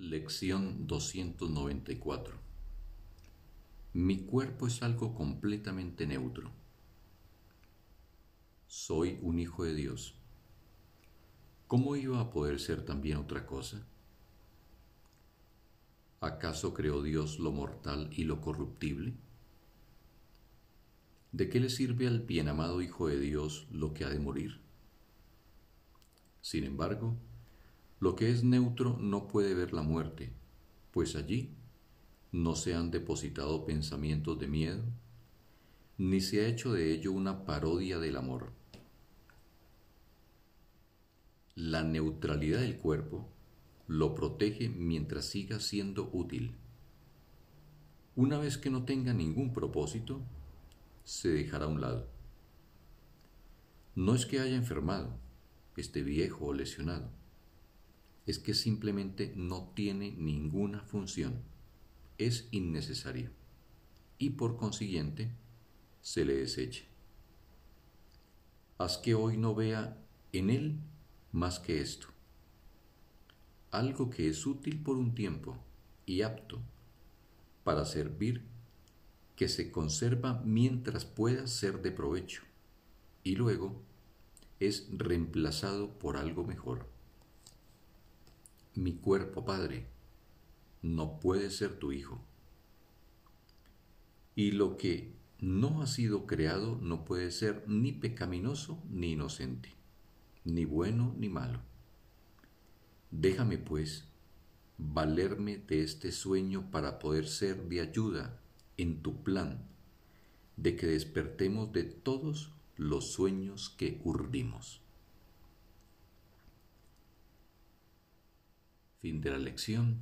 Lección 294 Mi cuerpo es algo completamente neutro. Soy un hijo de Dios. ¿Cómo iba a poder ser también otra cosa? ¿Acaso creó Dios lo mortal y lo corruptible? ¿De qué le sirve al bien amado Hijo de Dios lo que ha de morir? Sin embargo, lo que es neutro no puede ver la muerte, pues allí no se han depositado pensamientos de miedo, ni se ha hecho de ello una parodia del amor. La neutralidad del cuerpo lo protege mientras siga siendo útil. Una vez que no tenga ningún propósito, se dejará a un lado. No es que haya enfermado, esté viejo o lesionado es que simplemente no tiene ninguna función, es innecesario y por consiguiente se le deseche. Haz que hoy no vea en él más que esto, algo que es útil por un tiempo y apto para servir, que se conserva mientras pueda ser de provecho. Y luego es reemplazado por algo mejor mi cuerpo, Padre, no puede ser tu Hijo. Y lo que no ha sido creado no puede ser ni pecaminoso ni inocente, ni bueno ni malo. Déjame, pues, valerme de este sueño para poder ser de ayuda en tu plan de que despertemos de todos los sueños que urdimos. Fin de la lección.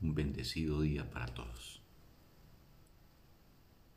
Un bendecido día para todos.